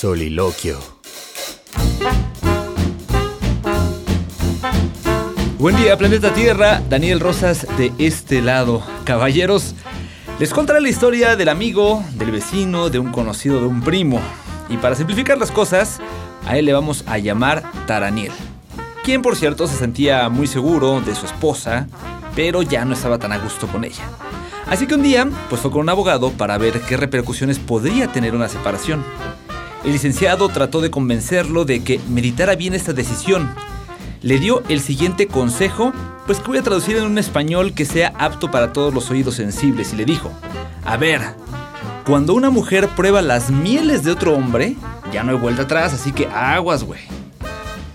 Soliloquio. Buen día, Planeta Tierra. Daniel Rosas de este lado. Caballeros, les contaré la historia del amigo, del vecino, de un conocido, de un primo. Y para simplificar las cosas, a él le vamos a llamar Taraniel. Quien, por cierto, se sentía muy seguro de su esposa, pero ya no estaba tan a gusto con ella. Así que un día, pues fue con un abogado para ver qué repercusiones podría tener una separación. El licenciado trató de convencerlo de que meditara bien esta decisión. Le dio el siguiente consejo, pues que voy a traducir en un español que sea apto para todos los oídos sensibles, y le dijo, a ver, cuando una mujer prueba las mieles de otro hombre, ya no hay vuelta atrás, así que aguas, güey.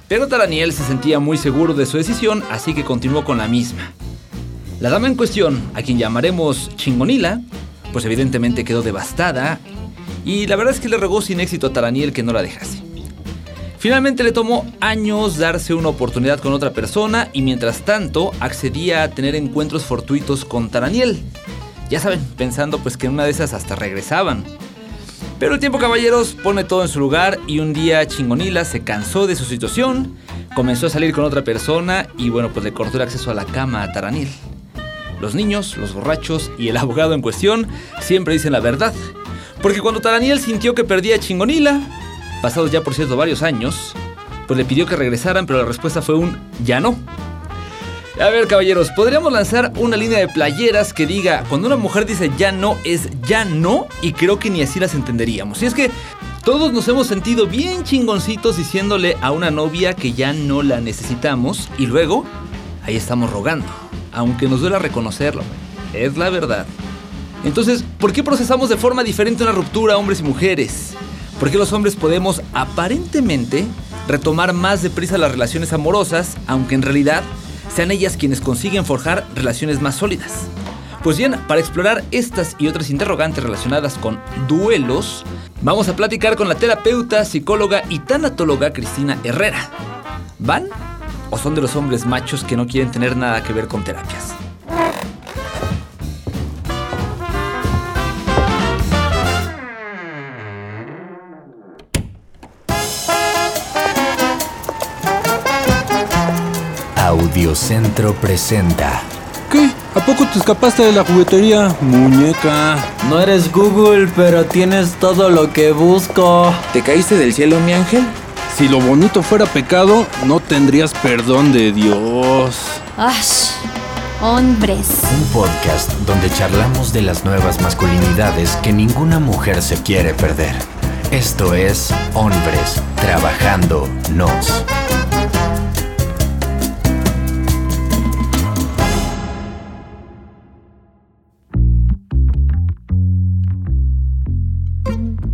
Pero Taraniel se sentía muy seguro de su decisión, así que continuó con la misma. La dama en cuestión, a quien llamaremos Chingonila, pues evidentemente quedó devastada y la verdad es que le rogó sin éxito a Taraniel que no la dejase. Finalmente le tomó años darse una oportunidad con otra persona y mientras tanto accedía a tener encuentros fortuitos con Taraniel. Ya saben, pensando pues que en una de esas hasta regresaban. Pero el tiempo caballeros pone todo en su lugar y un día Chingonila se cansó de su situación, comenzó a salir con otra persona y bueno pues le cortó el acceso a la cama a Taraniel. Los niños, los borrachos y el abogado en cuestión siempre dicen la verdad. Porque cuando Taraniel sintió que perdía a Chingonila, pasados ya por cierto varios años, pues le pidió que regresaran, pero la respuesta fue un ya no. A ver, caballeros, podríamos lanzar una línea de playeras que diga, cuando una mujer dice ya no, es ya no, y creo que ni así las entenderíamos. Y es que todos nos hemos sentido bien chingoncitos diciéndole a una novia que ya no la necesitamos, y luego ahí estamos rogando, aunque nos duela reconocerlo, es la verdad. Entonces, ¿por qué procesamos de forma diferente una ruptura hombres y mujeres? ¿Por qué los hombres podemos aparentemente retomar más deprisa las relaciones amorosas, aunque en realidad sean ellas quienes consiguen forjar relaciones más sólidas? Pues bien, para explorar estas y otras interrogantes relacionadas con duelos, vamos a platicar con la terapeuta, psicóloga y tanatóloga Cristina Herrera. ¿Van o son de los hombres machos que no quieren tener nada que ver con terapias? Audiocentro presenta. ¿Qué? ¿A poco te escapaste de la juguetería, muñeca? No eres Google, pero tienes todo lo que busco. ¿Te caíste del cielo, mi ángel? Si lo bonito fuera pecado, no tendrías perdón de Dios. Ash, hombres. Un podcast donde charlamos de las nuevas masculinidades que ninguna mujer se quiere perder. Esto es Hombres Trabajando Nos.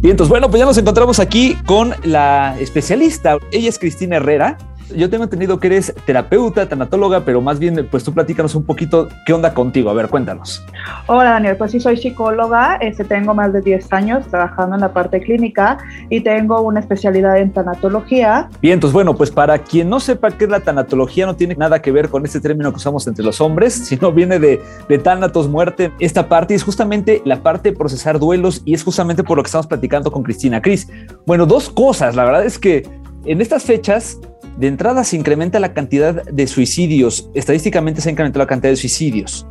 Bien, entonces bueno, pues ya nos encontramos aquí con la especialista. Ella es Cristina Herrera. Yo tengo entendido que eres terapeuta, tanatóloga, pero más bien, pues tú platícanos un poquito qué onda contigo. A ver, cuéntanos. Hola Daniel, pues sí soy psicóloga, este, tengo más de 10 años trabajando en la parte clínica y tengo una especialidad en tanatología. Bien, entonces bueno, pues para quien no sepa qué es la tanatología, no tiene nada que ver con este término que usamos entre los hombres, sino viene de, de tanatos, muerte. Esta parte es justamente la parte de procesar duelos y es justamente por lo que estamos platicando con Cristina. Cris, bueno, dos cosas. La verdad es que en estas fechas de entrada se incrementa la cantidad de suicidios, estadísticamente se ha incrementado la cantidad de suicidios,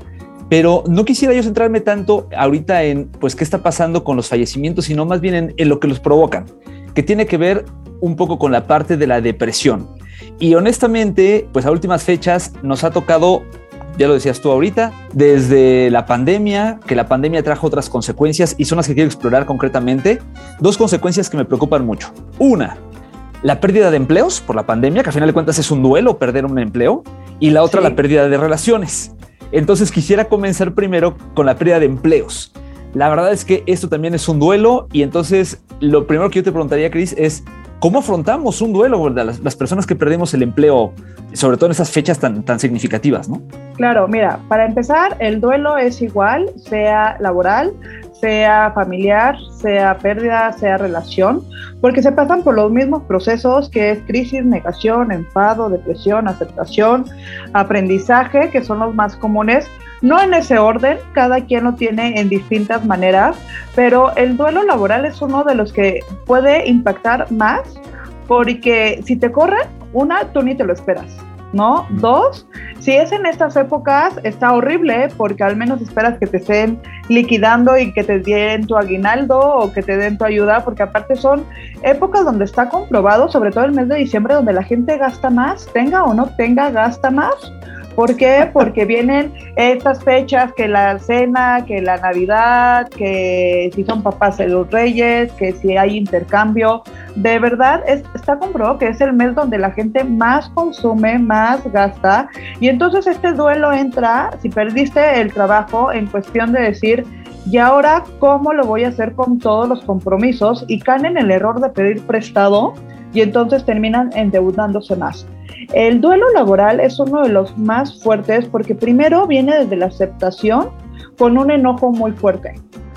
pero no quisiera yo centrarme tanto ahorita en pues qué está pasando con los fallecimientos, sino más bien en, lo que los provocan, que tiene que ver un poco con la parte de la depresión. Y honestamente, pues a últimas fechas nos ha tocado ya lo decías tú ahorita, desde la pandemia, que la pandemia trajo otras consecuencias y son las que quiero explorar concretamente. Dos consecuencias que me preocupan mucho. Una, la pérdida de empleos por la pandemia, que al final de cuentas es un duelo perder un empleo, y la otra, Sí. la pérdida de relaciones. Entonces quisiera comenzar primero con la pérdida de empleos. La verdad es que esto también es un duelo y entonces lo primero que yo te preguntaría, Cris, es ¿cómo afrontamos un duelo? Las, las, personas que perdimos el empleo, sobre todo en esas fechas tan, tan significativas, ¿no? Claro, mira, para empezar, el duelo es igual, sea laboral, sea familiar, sea pérdida, sea relación, porque se pasan por los mismos procesos que es crisis, negación, enfado, depresión, aceptación, aprendizaje, que son los más comunes, no en ese orden, cada quien lo tiene en distintas maneras, pero el duelo laboral es uno de los que puede impactar más, porque si te corren, una, tú ni te lo esperas. ¿No? Dos, si es en estas épocas, está horrible porque al menos esperas que te estén liquidando y que te den tu aguinaldo o que te den tu ayuda, porque aparte son épocas donde está comprobado, sobre todo el mes de diciembre, donde la gente gasta más, tenga o no tenga, gasta más. ¿Por qué? Porque vienen estas fechas, que la cena, que la Navidad, que si son papás de los reyes, que si hay intercambio. De verdad, es, está comprobado que es el mes donde la gente más consume, más gasta. Y entonces este duelo entra, si perdiste el trabajo, en cuestión de decir, ¿y ahora cómo lo voy a hacer con todos los compromisos? Y caen en el error de pedir prestado y entonces terminan endeudándose más. El duelo laboral es uno de los más fuertes porque primero viene desde la aceptación con un enojo muy fuerte.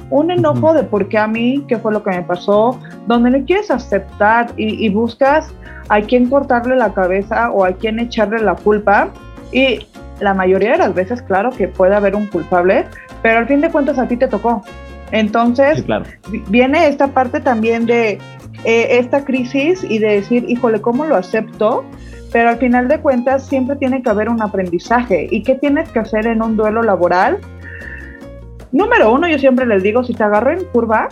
Un enojo de por qué a mí, qué fue lo que me pasó, donde no quieres aceptar y, y buscas a quién cortarle la cabeza o a quién echarle la culpa. Y la mayoría de las veces, claro que puede haber un culpable, pero al fin de cuentas a ti te tocó. Entonces, Sí, claro. viene esta parte también de eh, esta crisis y de decir, híjole, ¿cómo lo acepto? Pero al final de cuentas siempre tiene que haber un aprendizaje. ¿Y qué tienes que hacer en un duelo laboral? Número uno, yo siempre les digo, si te agarro en curva,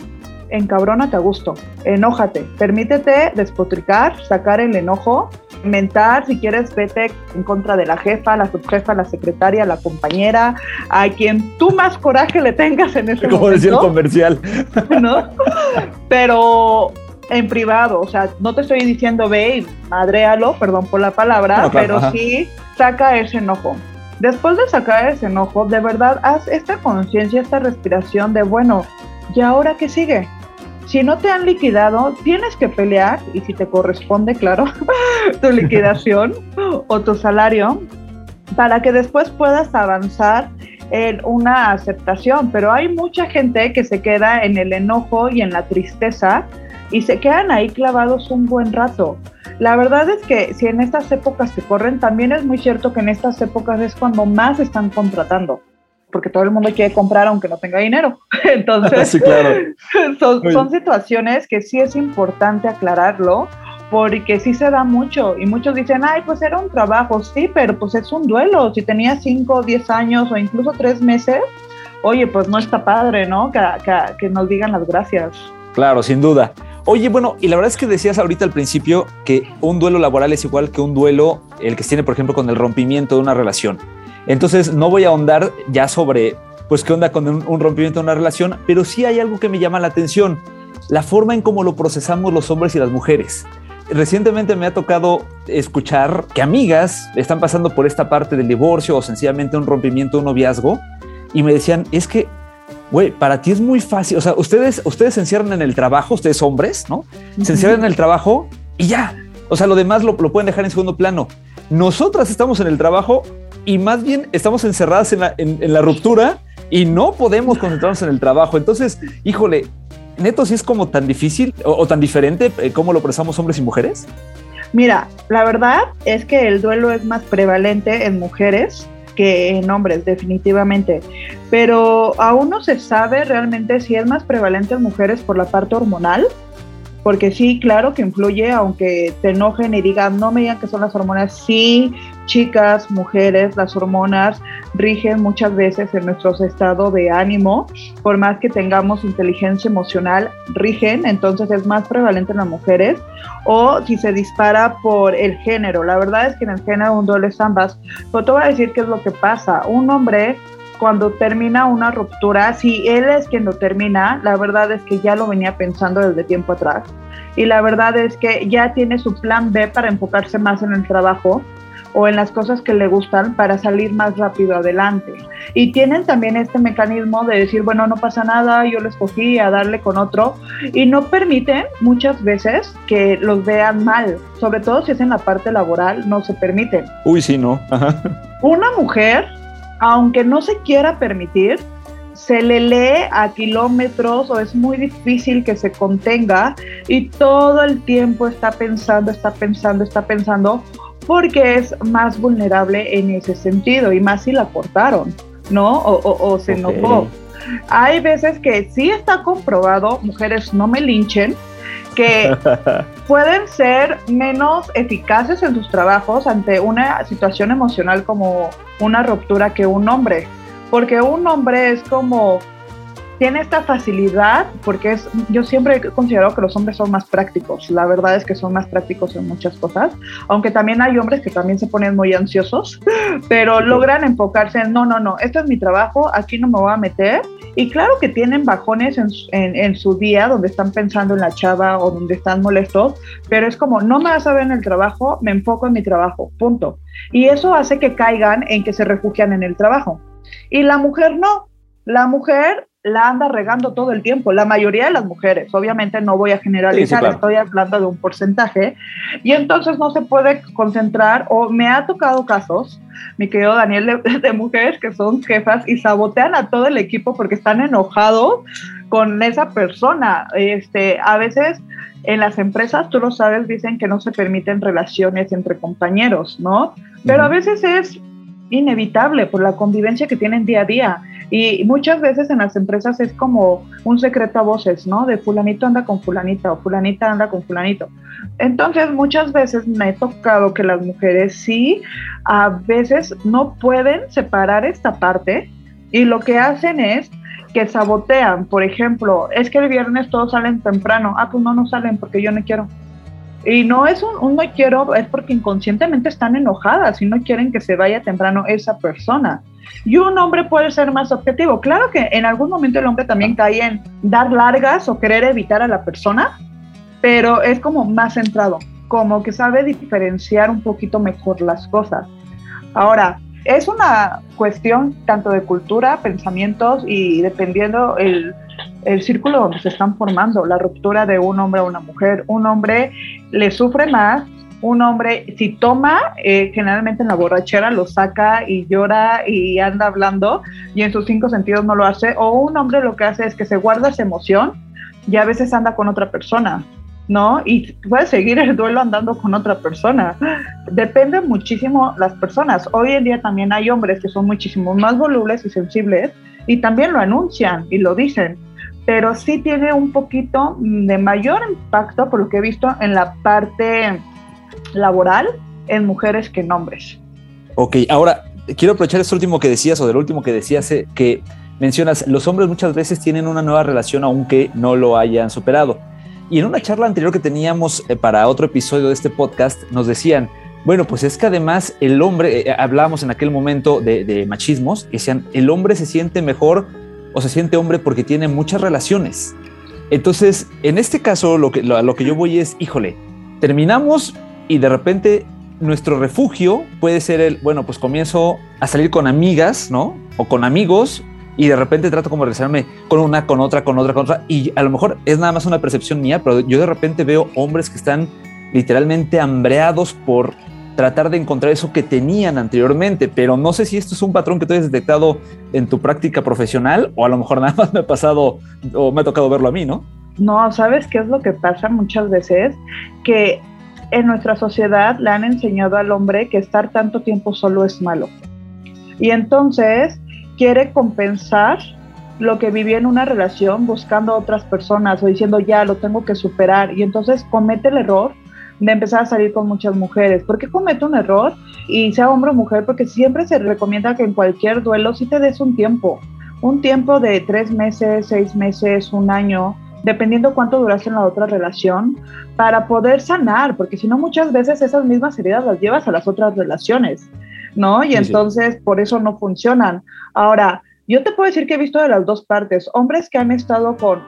encabrónate a gusto, enójate, permítete despotricar, sacar el enojo, mentar, si quieres, vete en contra de la jefa, la subjefa, la secretaria, la compañera, a quien tú más coraje le tengas en ese Como decía el momento. comercial. ¿no? Pero en privado, o sea, no te estoy diciendo ve y madréalo, perdón por la palabra, No, claro, pero ajá. sí saca ese enojo. Después de sacar ese enojo, de verdad haz esta conciencia, esta respiración de, bueno, ¿y ahora qué sigue? Si no te han liquidado, tienes que pelear, y si te corresponde, claro, tu liquidación o tu salario, para que después puedas avanzar en una aceptación. Pero hay mucha gente que se queda en el enojo y en la tristeza y se quedan ahí clavados un buen rato. La verdad es que si en estas épocas te corren, también es muy cierto que en estas épocas es cuando más están contratando, porque todo el mundo quiere comprar aunque no tenga dinero. Entonces, Sí, claro. son, son situaciones que sí es importante aclararlo, porque sí se da mucho y muchos dicen, ay, pues era un trabajo, sí, pero pues es un duelo. Si tenías 5 o 10 años o incluso 3 meses, oye, pues no está padre, ¿no? Que, que, que nos digan las gracias. Claro, sin duda. Oye, bueno, y la verdad es que decías ahorita al principio que un duelo laboral es igual que un duelo el que se tiene, por ejemplo, con el rompimiento de una relación. Entonces, no voy a ahondar ya sobre, pues, qué onda con un, un rompimiento de una relación, pero sí hay algo que me llama la atención, la forma en cómo lo procesamos los hombres y las mujeres. Recientemente me ha tocado escuchar que amigas están pasando por esta parte del divorcio o sencillamente un rompimiento, un noviazgo, y me decían, es que güey, para ti es muy fácil. O sea, ustedes, ustedes se encierran en el trabajo, ustedes hombres, ¿no? Se encierran en el trabajo y ya. O sea, lo demás lo, lo pueden dejar en segundo plano. Nosotras estamos en el trabajo y más bien estamos encerradas en la, en, en la ruptura y no podemos concentrarnos en el trabajo. Entonces, híjole, neto, si es como tan difícil o, o tan diferente eh, cómo lo procesamos hombres y mujeres. Mira, la verdad es que el duelo es más prevalente en mujeres que en hombres, definitivamente. Pero aún no se sabe realmente si es más prevalente en mujeres por la parte hormonal, porque sí, claro que influye, aunque te enojen y digan, no me digan que son las hormonas, sí, chicas, mujeres, las hormonas rigen muchas veces en nuestro estado de ánimo, por más que tengamos inteligencia emocional, rigen, entonces es más prevalente en las mujeres, o si se dispara por el género, la verdad es que en el género un es ambas, pero te voy a decir qué es lo que pasa, un hombre cuando termina una ruptura, si él es quien lo termina, la verdad es que ya lo venía pensando desde tiempo atrás. Y la verdad es que ya tiene su plan B para enfocarse más en el trabajo, o en las cosas que le gustan para salir más rápido adelante. Y tienen también este mecanismo de decir, bueno, no pasa nada, yo lo escogí a darle con otro, y no permiten muchas veces que los vean mal, sobre todo si es en la parte laboral, no se permiten. Uy, sí, no. Una mujer, aunque no se quiera permitir, se le lee a kilómetros o es muy difícil que se contenga y todo el tiempo está pensando, está pensando, está pensando, porque es más vulnerable en ese sentido y más si la cortaron, ¿no? O, se enojó. Hay veces que sí está comprobado, mujeres no me linchen, que pueden ser menos eficaces en sus trabajos ante una situación emocional como una ruptura que un hombre porque un hombre es como tiene esta facilidad, porque es, yo siempre he considerado que los hombres son más prácticos, la verdad es que son más prácticos en muchas cosas, aunque también hay hombres que también se ponen muy ansiosos, pero logran enfocarse en, no, no, no, esto es mi trabajo, aquí no me voy a meter, y claro que tienen bajones en, en su día donde están pensando en la chava o donde están molestos, pero es como, no me vas a ver en el trabajo, me enfoco en mi trabajo, punto. Y eso hace que caigan en que se refugian en el trabajo. Y la mujer no. La mujer la anda regando todo el tiempo, la mayoría de las mujeres, obviamente no voy a generalizar, estoy hablando de un porcentaje, y entonces no se puede concentrar, o me ha tocado casos, mi querido Daniel, de, mujeres que son jefas y sabotean a todo el equipo porque están enojados con esa persona. Este, a veces en las empresas, tú lo sabes, dicen que no se permiten relaciones entre compañeros, ¿no? Pero a veces es inevitable por la convivencia que tienen día a día. Y muchas veces en las empresas es como un secreto a voces, ¿no? De fulanito anda con fulanita o fulanita anda con fulanito. Entonces muchas veces me he tocado que las mujeres sí, a veces no pueden separar esta parte y lo que hacen es que sabotean, por ejemplo, es que el viernes todos salen temprano, ah, pues no, no salen porque yo no quiero. Y no es un, no quiero, es porque inconscientemente están enojadas y no quieren que se vaya temprano esa persona. Y un hombre puede ser más objetivo. Claro que en algún momento el hombre también cae en dar largas o querer evitar a la persona, pero es como más centrado, como que sabe diferenciar un poquito mejor las cosas. Ahora, es una cuestión tanto de cultura, pensamientos y dependiendo el, el círculo donde se están formando, la ruptura de un hombre a una mujer. Un hombre le sufre más, un hombre si toma, eh, generalmente en la borrachera lo saca y llora y anda hablando y en sus cinco sentidos no lo hace, o un hombre lo que hace es que se guarda esa emoción y a veces anda con otra persona. ¿No? Y puede seguir el duelo andando con otra persona. Depende muchísimo las personas. Hoy en día también hay hombres que son muchísimo más volubles y sensibles y también lo anuncian y lo dicen pero sí tiene un poquito de mayor impacto, por lo que he visto, en la parte laboral en mujeres que en hombres. Ok, ahora quiero aprovechar esto último que decías, o del último que decías, eh, que mencionas, los hombres muchas veces tienen una nueva relación aunque no lo hayan superado. Y en una charla anterior que teníamos eh, para otro episodio de este podcast, nos decían, bueno, pues es que además el hombre, eh, hablábamos en aquel momento de, de machismos, que decían, el hombre se siente mejor o se siente hombre porque tiene muchas relaciones. Entonces, en este caso, lo que, lo, lo que yo voy es, híjole, terminamos y de repente nuestro refugio puede ser el, bueno, pues comienzo a salir con amigas, ¿no? O con amigos y de repente trato como de con una, con otra, con otra, con otra. Y a lo mejor es nada más una percepción mía, pero yo de repente veo hombres que están literalmente hambreados por tratar de encontrar eso que tenían anteriormente, pero no sé si esto es un patrón que tú hayas detectado en tu práctica profesional o a lo mejor nada más me ha pasado o me ha tocado verlo a mí, ¿no? No, ¿sabes qué es lo que pasa muchas veces? Que en nuestra sociedad le han enseñado al hombre que estar tanto tiempo solo es malo. Y entonces quiere compensar lo que vivía en una relación buscando a otras personas o diciendo ya lo tengo que superar y entonces comete el error de empezar a salir con muchas mujeres. ¿Por qué comete un error? Y sea hombre o mujer, porque siempre se recomienda que en cualquier duelo sí te des un tiempo, un tiempo de tres meses, seis meses, un año, dependiendo cuánto duraste en la otra relación, para poder sanar, porque si no muchas veces esas mismas heridas las llevas a las otras relaciones, ¿no? Y entonces por eso no funcionan. Ahora, yo te puedo decir que he visto de las dos partes, hombres que han estado con,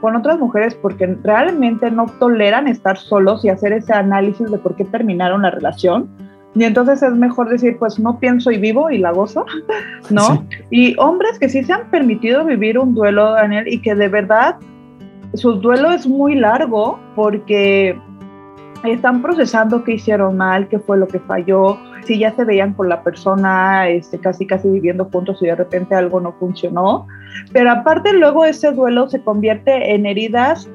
con otras mujeres porque realmente no toleran estar solos y hacer ese análisis de por qué terminaron la relación, Y entonces es mejor decir, pues no pienso y vivo y la gozo, ¿no? Y hombres que sí se han permitido vivir un duelo, Daniel, y que de verdad su duelo es muy largo porque están procesando qué hicieron mal, qué fue lo que falló, si ya se veían con la persona este, casi casi viviendo juntos y de repente algo no funcionó. Pero aparte luego ese duelo se convierte en heridas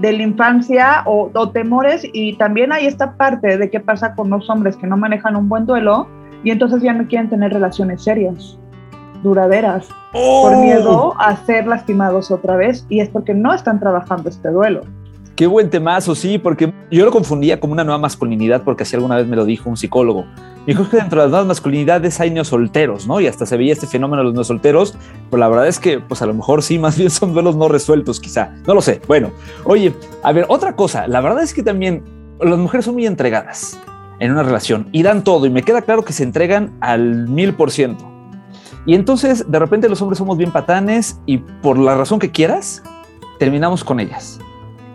de la infancia o, temores y también hay esta parte de qué pasa con los hombres que no manejan un buen duelo y entonces ya no quieren tener relaciones serias, duraderas, por ¡Oh! miedo a ser lastimados otra vez y es porque no están trabajando este duelo. Qué buen temazo, sí, porque yo lo confundía como una nueva masculinidad, porque así alguna vez me lo dijo un psicólogo. Me dijo que dentro de las nuevas masculinidades hay neosolteros, ¿no? Y hasta se veía este fenómeno de los neosolteros, pero la verdad es que, pues a lo mejor sí, más bien son duelos no resueltos, quizá. No lo sé. Bueno, oye, a ver, otra cosa, la verdad es que también las mujeres son muy entregadas en una relación y dan todo, y me queda claro que se entregan al mil por ciento. Y entonces, de repente, los hombres somos bien patanes y por la razón que quieras, terminamos con ellas.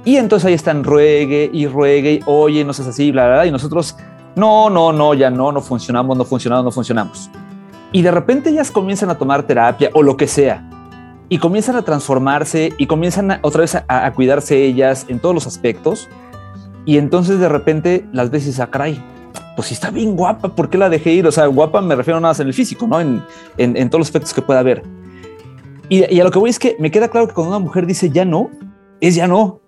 Y entonces ahí están ruegue y ruegue, y, oye, no seas así, bla, bla, bla, y nosotros, no, no, no, ya no, no funcionamos, no funcionamos, no funcionamos. Y de repente ellas comienzan a tomar terapia o lo que sea, y comienzan a transformarse y comienzan otra vez a, cuidarse ellas en todos los aspectos. Y entonces de repente las veces a caray, pues si está bien guapa, ¿por qué la dejé ir? O sea, guapa me refiero nada más en el físico, ¿no? En, en, en todos los aspectos que pueda haber. Y, y a lo que voy es que me queda claro que cuando una mujer dice ya no, es ya no.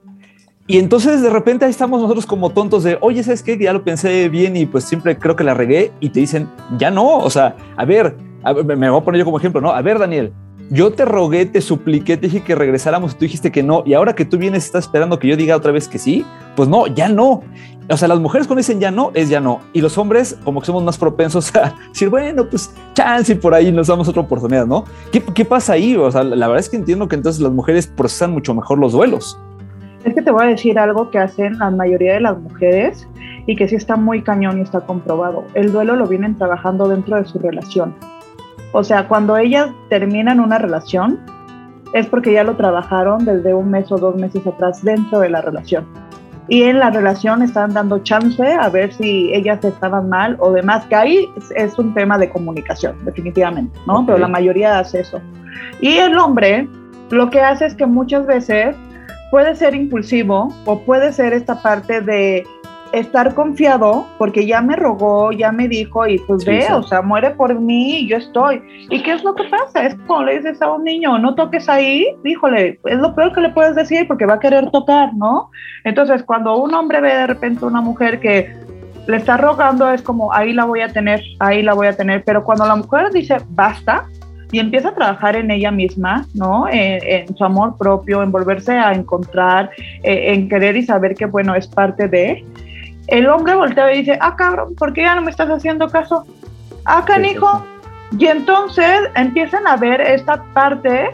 Y entonces de repente ahí estamos nosotros como tontos de, oye, ¿sabes qué? Ya lo pensé bien y pues siempre creo que la regué y te dicen, ya no, o sea, a ver, me voy a poner yo como ejemplo, ¿no? A ver, Daniel, yo te rogué, te supliqué, te dije que regresáramos y tú dijiste que no, y ahora que tú vienes estás esperando que yo diga otra vez que sí, pues no, ya no. O sea, las mujeres cuando dicen ya no, es ya no. Y los hombres, como que somos más propensos a decir, bueno, pues chance y por ahí nos damos otra oportunidad, ¿no? ¿Qué, ¿Qué pasa ahí? O sea, la verdad es que entiendo que entonces las mujeres procesan mucho mejor los duelos. Es que te voy a decir algo que hacen la mayoría de las mujeres y que sí está muy cañón y está comprobado. El duelo lo vienen trabajando dentro de su relación. O sea, cuando ellas terminan una relación, es porque ya lo trabajaron desde un mes o dos meses atrás dentro de la relación. Y en la relación están dando chance a ver si ellas estaban mal o demás, que ahí es un tema de comunicación, definitivamente, ¿no? Okay. Pero la mayoría hace eso. Y el hombre lo que hace es que muchas veces puede ser impulsivo o puede ser esta parte de estar confiado porque ya me rogó, ya me dijo y pues sí, ve, sí. o sea, muere por mí y yo estoy. ¿Y qué es lo que pasa? Es como le dices a un niño, no toques ahí, híjole, es lo peor que le puedes decir porque va a querer tocar, ¿no? Entonces, cuando un hombre ve de repente una mujer que le está rogando, es como, ahí la voy a tener, ahí la voy a tener, pero cuando la mujer dice, basta, y empieza a trabajar en ella misma, ¿no? En, en su amor propio, en volverse a encontrar, eh, en querer y saber que, bueno, es parte de. El hombre voltea y dice, ah, cabrón, ¿por qué ya no me estás haciendo caso? Ah, canijo. Y entonces empiezan a ver esta parte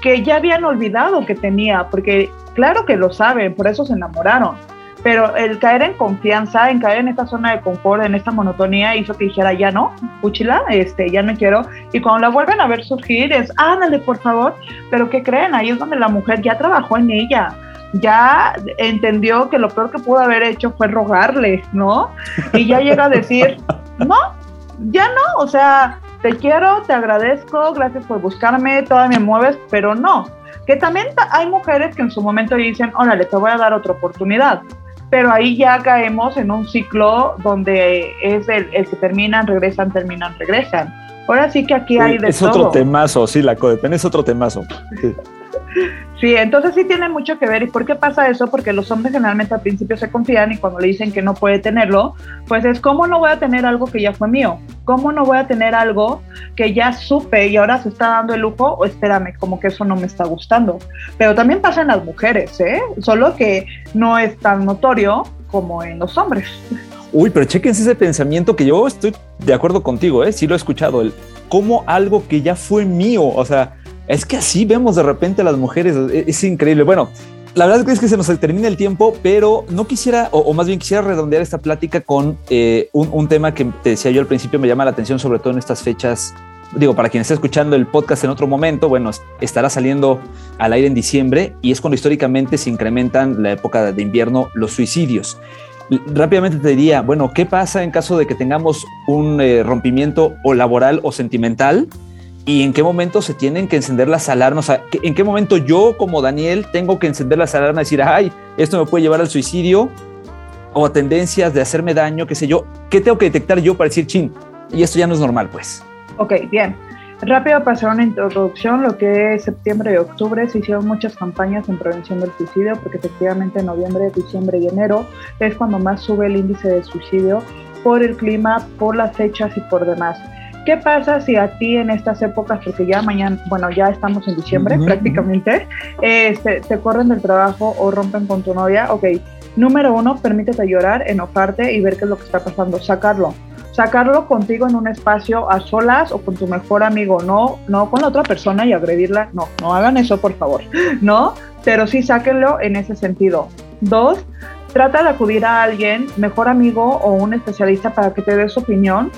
que ya habían olvidado que tenía, porque claro que lo saben, por eso se enamoraron pero el caer en confianza, en caer en esta zona de confort, en esta monotonía, hizo que dijera, ya no, puchila, este, ya no quiero. Y cuando la vuelven a ver surgir, es, ándale, por favor. Pero ¿qué creen? Ahí es donde la mujer ya trabajó en ella, ya entendió que lo peor que pudo haber hecho fue rogarle, ¿no? Y ya llega a decir, no, ya no, o sea, te quiero, te agradezco, gracias por buscarme, todavía me mueves, pero no. Que también hay mujeres que en su momento dicen, órale, te voy a dar otra oportunidad pero ahí ya caemos en un ciclo donde es el, el, que terminan, regresan, terminan, regresan. Ahora sí que aquí hay de es todo. Es otro temazo, sí, la codepen es otro temazo. Sí. sí. entonces sí tiene mucho que ver. ¿Y por qué pasa eso? Porque los hombres generalmente al principio se confían y cuando le dicen que no puede tenerlo, pues es ¿cómo no voy a tener algo que ya fue mío? ¿Cómo no voy a tener algo que ya supe y ahora se está dando el lujo? O espérame, como que eso no me está gustando. Pero también pasa en las mujeres, ¿eh? Solo que no es tan notorio como en los hombres. Uy, pero chequense ese pensamiento que yo estoy de acuerdo contigo, ¿eh? Sí lo he escuchado, el como algo que ya fue mío, o sea, es que así vemos de repente a las mujeres, es, increíble. Bueno, la verdad es que se nos termina el tiempo, pero no quisiera, o, más bien quisiera redondear esta plática con eh, un, un, tema que te decía yo al principio, me llama la atención, sobre todo en estas fechas. Digo, para quien esté escuchando el podcast en otro momento, bueno, estará saliendo al aire en diciembre y es cuando históricamente se incrementan la época de invierno los suicidios. rápidamente te diría, bueno, ¿qué pasa en caso de que tengamos un eh, rompimiento o laboral o sentimental? ¿Y en qué momento se tienen que encender las alarmas? ¿En qué momento yo como Daniel tengo que encender las alarmas y decir, ay, esto me puede llevar al suicidio o a tendencias de hacerme daño, qué sé yo? ¿Qué tengo que detectar yo para decir, chin, y esto ya no es normal, pues? Ok, bien. Rápido hacer una introducción, lo que es septiembre y octubre se hicieron muchas campañas en prevención del suicidio, porque efectivamente en noviembre, diciembre y enero es cuando más sube el índice de suicidio por el clima, por las fechas y por demás. ¿Qué pasa si a ti en estas épocas, porque ya mañana, bueno, ya estamos en diciembre prácticamente, este, te corren del trabajo o rompen con tu novia? Ok, número uno, permítete llorar, enojarte y ver qué es lo que está pasando, sacarlo. Sacarlo contigo en un espacio a solas o con tu mejor amigo, no, no con la otra persona y agredirla, no, no hagan eso por favor, ¿no? Pero sí sáquenlo en ese sentido. Dos, trata de acudir a alguien, mejor amigo o un especialista para que te dé su opinión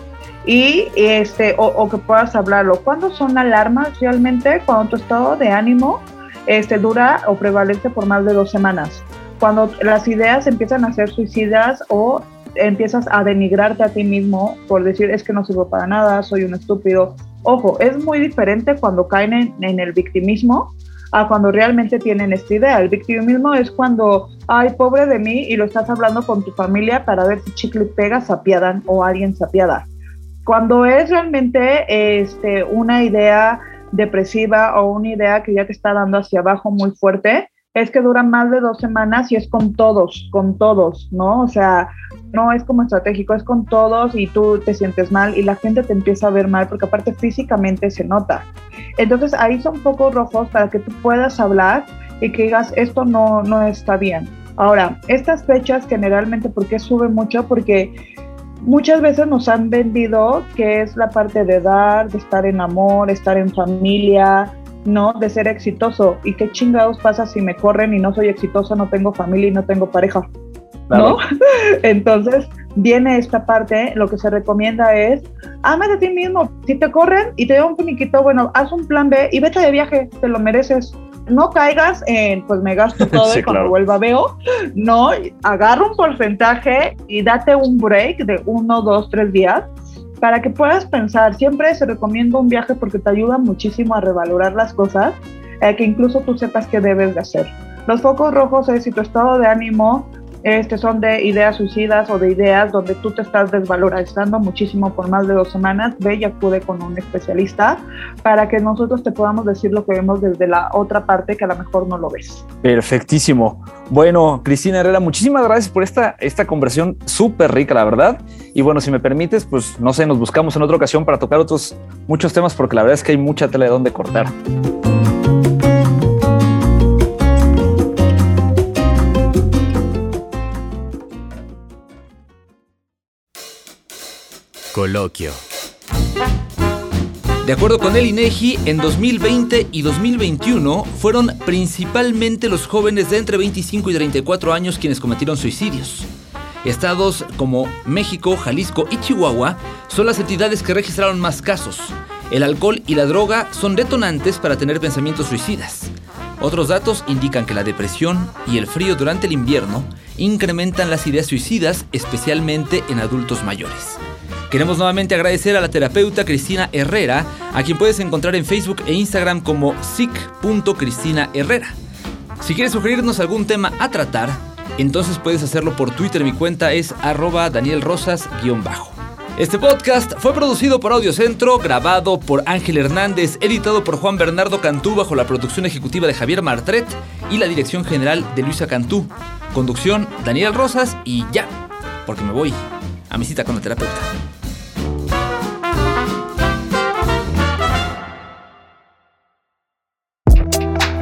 y este o, que puedas hablarlo. ¿Cuándo son alarmas realmente? Cuando tu estado de ánimo este, dura o prevalece por más de dos semanas. Cuando las ideas empiezan a ser suicidas o empiezas a denigrarte a ti mismo por decir es que no sirvo para nada, soy un estúpido. Ojo, es muy diferente cuando caen en, el victimismo a cuando realmente tienen esta idea. El victimismo es cuando, ay, pobre de mí, y lo estás hablando con tu familia para ver si chicle pega, se apiadan o alguien se apiada. Cuando es realmente este, una idea depresiva o una idea que ya te está dando hacia abajo muy fuerte, es que dura más de dos semanas y es con todos, con todos, ¿no? O sea, no es como estratégico, es con todos y tú te sientes mal y la gente te empieza a ver mal porque aparte físicamente se nota. Entonces ahí son pocos rojos para que tú puedas hablar y que digas, esto no, no está bien. Ahora, estas fechas generalmente, ¿por qué sube mucho? Porque muchas veces nos han vendido que es la parte de dar, de estar en amor, estar en familia, ¿no? De ser exitoso. ¿Y qué chingados pasa si me corren y no soy exitoso, no tengo familia y no tengo pareja? ¿No? Entonces viene esta parte, lo que se recomienda es, ama de ti mismo, si te corren y te da un finiquito, bueno, haz un plan B y vete de viaje, te lo mereces. No caigas en, pues me gasto todo y cuando vuelva veo, no, agarra un porcentaje y date un break de uno, dos, tres días para que puedas pensar. Siempre se recomienda un viaje porque te ayuda muchísimo a revalorar las cosas, eh, que incluso tú sepas qué debes de hacer. Los focos rojos es si tu estado de ánimo este, son de ideas suicidas o de ideas donde tú te estás desvalorizando muchísimo por más de dos semanas, ve y acude con un especialista para que nosotros te podamos decir lo que vemos desde la otra parte que a lo mejor no lo ves. Perfectísimo. Bueno, Cristina Herrera, muchísimas gracias por esta, esta conversación súper rica, la verdad. Y bueno, si me permites, pues no sé, nos buscamos en otra ocasión para tocar otros muchos temas porque la verdad es que hay mucha tela de dónde cortar. Coloquio. De acuerdo con el INEGI, en 2020 y 2021 fueron principalmente los jóvenes de entre 25 y 34 años quienes cometieron suicidios. Estados como México, Jalisco y Chihuahua son las entidades que registraron más casos. El alcohol y la droga son detonantes para tener pensamientos suicidas. Otros datos indican que la depresión y el frío durante el invierno incrementan las ideas suicidas, especialmente en adultos mayores. Queremos nuevamente agradecer a la terapeuta Cristina Herrera, a quien puedes encontrar en Facebook e Instagram como sic.cristinaherrera. Si quieres sugerirnos algún tema a tratar, entonces puedes hacerlo por Twitter. Mi cuenta es arroba danielrosas-bajo. Este podcast fue producido por Audiocentro, grabado por Ángel Hernández, editado por Juan Bernardo Cantú bajo la producción ejecutiva de Javier Martret y la dirección general de Luisa Cantú. Conducción Daniel Rosas y ya, porque me voy a mi cita con la terapeuta.